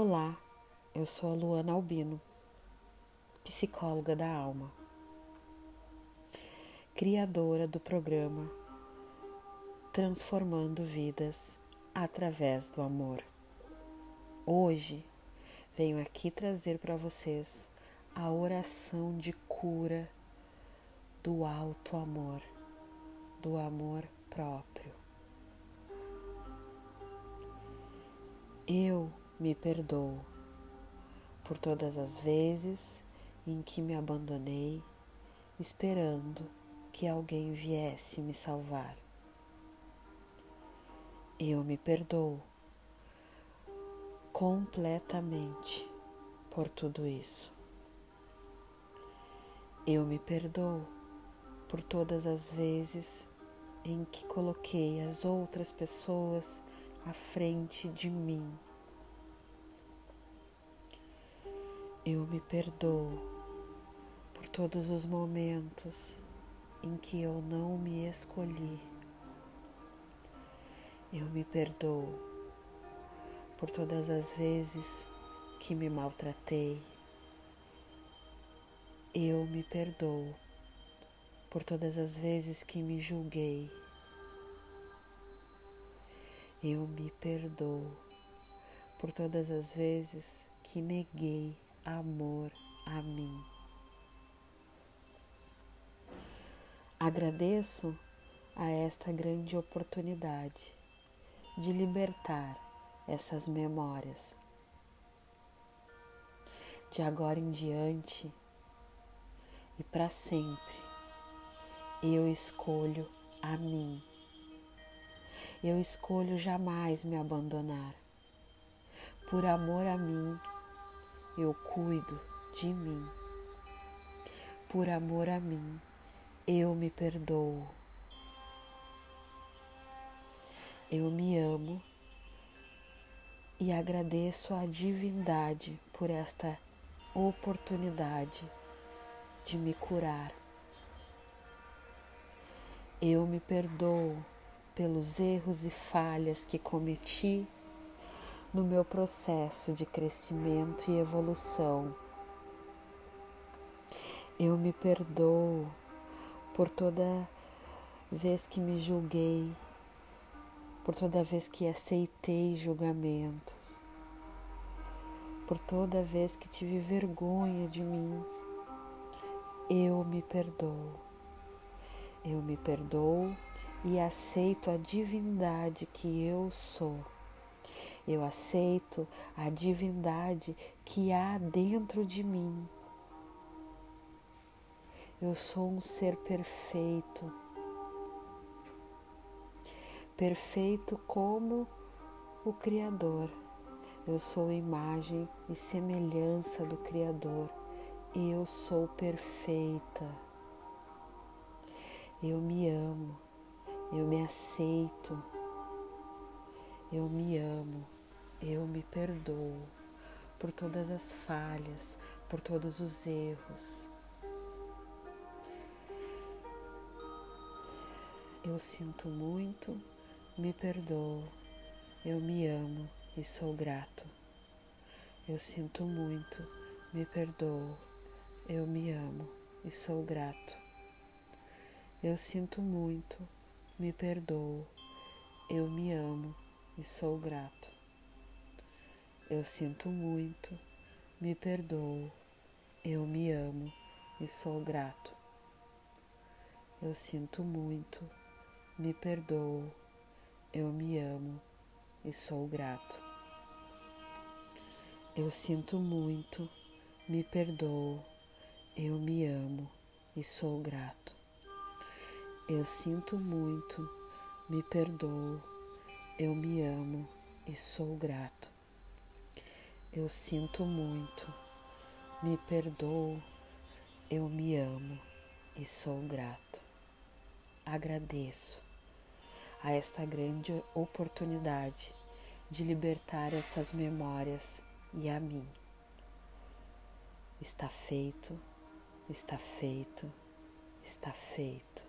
Olá, eu sou a Luana Albino, psicóloga da alma, criadora do programa Transformando Vidas através do Amor. Hoje venho aqui trazer para vocês a oração de cura do alto amor, do amor próprio. Eu me perdoo por todas as vezes em que me abandonei, esperando que alguém viesse me salvar. Eu me perdoo completamente por tudo isso. Eu me perdoo por todas as vezes em que coloquei as outras pessoas à frente de mim Eu me perdoo por todos os momentos em que eu não me escolhi. Eu me perdoo por todas as vezes que me maltratei. Eu me perdoo por todas as vezes que me julguei. Eu me perdoo por todas as vezes que neguei amor a mim. Agradeço a esta grande oportunidade de libertar essas memórias. De agora em diante e para sempre, eu escolho a mim. Eu escolho jamais me abandonar. Por amor a mim, eu cuido de mim. Por amor a mim, eu me perdoo. Eu me amo e agradeço a divindade por esta oportunidade de me curar. Eu me perdoo pelos erros e falhas que cometi no meu processo de crescimento e evolução. Eu me perdoo por toda vez que me julguei, por toda vez que aceitei julgamentos, por toda vez que tive vergonha de mim. Eu me perdoo. Eu me perdoo e aceito a divindade que eu sou. Eu aceito a divindade que há dentro de mim. Eu sou um ser perfeito, perfeito como o Criador. Eu sou imagem e semelhança do Criador. Eu sou perfeita. Eu me amo. Eu me aceito. Eu me amo. Eu me perdoo por todas as falhas, por todos os erros. Eu sinto muito, me perdoo. Eu me amo e sou grato. Eu sinto muito, me perdoo. Eu me amo e sou grato. Eu sinto muito, me perdoo. Eu me amo e sou grato. Eu sinto muito, me perdoo, eu me amo e sou grato. Eu sinto muito, me perdoo, eu me amo e sou grato. Eu sinto muito, me perdoo, eu me amo e sou grato. Eu sinto muito, me perdoo, eu me amo e sou grato. Eu sinto muito, me perdoo, eu me amo e sou grato. Agradeço a esta grande oportunidade de libertar essas memórias e a mim. Está feito, está feito, está feito.